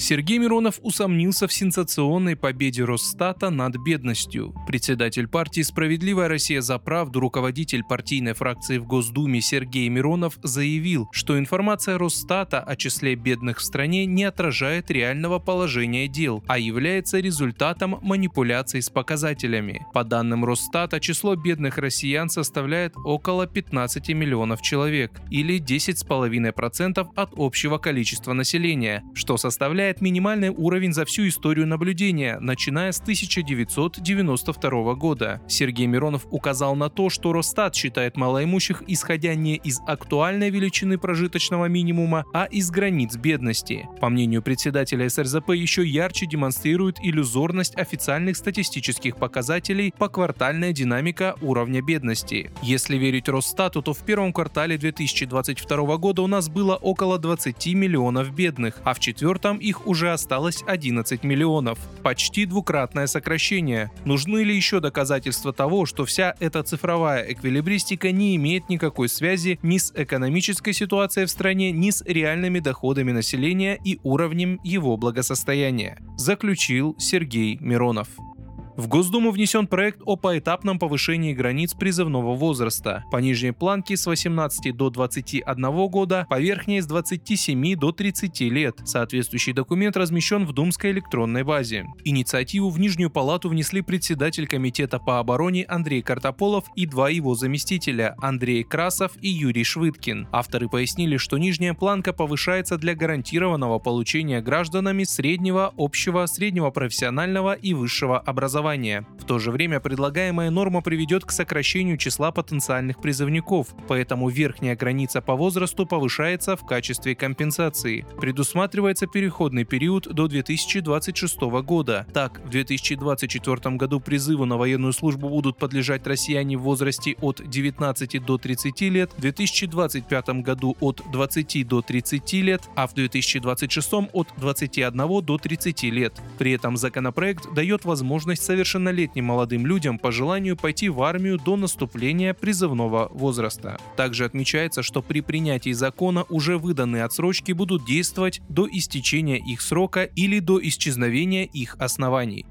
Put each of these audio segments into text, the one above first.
Сергей Миронов усомнился в сенсационной победе Росстата над бедностью. Председатель партии «Справедливая Россия за правду», руководитель партийной фракции в Госдуме Сергей Миронов заявил, что информация Росстата о числе бедных в стране не отражает реального положения дел, а является результатом манипуляций с показателями. По данным Росстата, число бедных россиян составляет около 15 миллионов человек, или 10,5% от общего количества населения, что составляет составляет минимальный уровень за всю историю наблюдения, начиная с 1992 года. Сергей Миронов указал на то, что Росстат считает малоимущих исходя не из актуальной величины прожиточного минимума, а из границ бедности. По мнению председателя СРЗП, еще ярче демонстрирует иллюзорность официальных статистических показателей по квартальная динамика уровня бедности. Если верить Росстату, то в первом квартале 2022 года у нас было около 20 миллионов бедных, а в четвертом их их уже осталось 11 миллионов. Почти двукратное сокращение. Нужны ли еще доказательства того, что вся эта цифровая эквилибристика не имеет никакой связи ни с экономической ситуацией в стране, ни с реальными доходами населения и уровнем его благосостояния? Заключил Сергей Миронов. В Госдуму внесен проект о поэтапном повышении границ призывного возраста. По нижней планке с 18 до 21 года, по верхней с 27 до 30 лет. Соответствующий документ размещен в Думской электронной базе. Инициативу в Нижнюю палату внесли председатель Комитета по обороне Андрей Картополов и два его заместителя Андрей Красов и Юрий Швыдкин. Авторы пояснили, что нижняя планка повышается для гарантированного получения гражданами среднего, общего, среднего профессионального и высшего образования образования. В то же время предлагаемая норма приведет к сокращению числа потенциальных призывников, поэтому верхняя граница по возрасту повышается в качестве компенсации. Предусматривается переходный период до 2026 года. Так, в 2024 году призыву на военную службу будут подлежать россияне в возрасте от 19 до 30 лет, в 2025 году от 20 до 30 лет, а в 2026 от 21 до 30 лет. При этом законопроект дает возможность совершеннолетним молодым людям по желанию пойти в армию до наступления призывного возраста. Также отмечается, что при принятии закона уже выданные отсрочки будут действовать до истечения их срока или до исчезновения их оснований.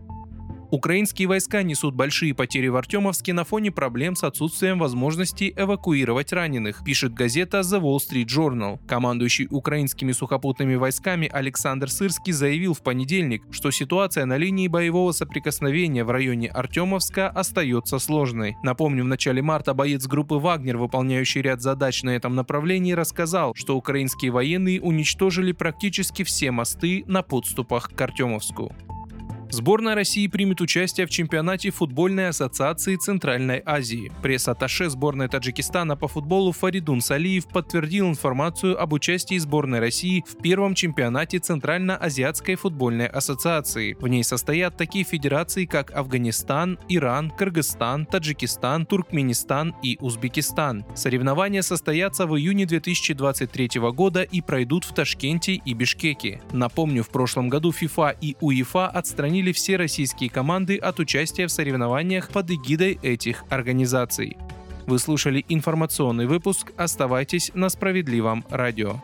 Украинские войска несут большие потери в Артемовске на фоне проблем с отсутствием возможности эвакуировать раненых, пишет газета The Wall Street Journal. Командующий украинскими сухопутными войсками Александр Сырский заявил в понедельник, что ситуация на линии боевого соприкосновения в районе Артемовска остается сложной. Напомню, в начале марта боец группы «Вагнер», выполняющий ряд задач на этом направлении, рассказал, что украинские военные уничтожили практически все мосты на подступах к Артемовску. Сборная России примет участие в чемпионате футбольной ассоциации Центральной Азии. Пресс-атташе сборной Таджикистана по футболу Фаридун Салиев подтвердил информацию об участии сборной России в первом чемпионате Центрально-Азиатской футбольной ассоциации. В ней состоят такие федерации, как Афганистан, Иран, Кыргызстан, Таджикистан, Туркменистан и Узбекистан. Соревнования состоятся в июне 2023 года и пройдут в Ташкенте и Бишкеке. Напомню, в прошлом году ФИФА и УЕФА отстранили отстранили все российские команды от участия в соревнованиях под эгидой этих организаций. Вы слушали информационный выпуск. Оставайтесь на справедливом радио.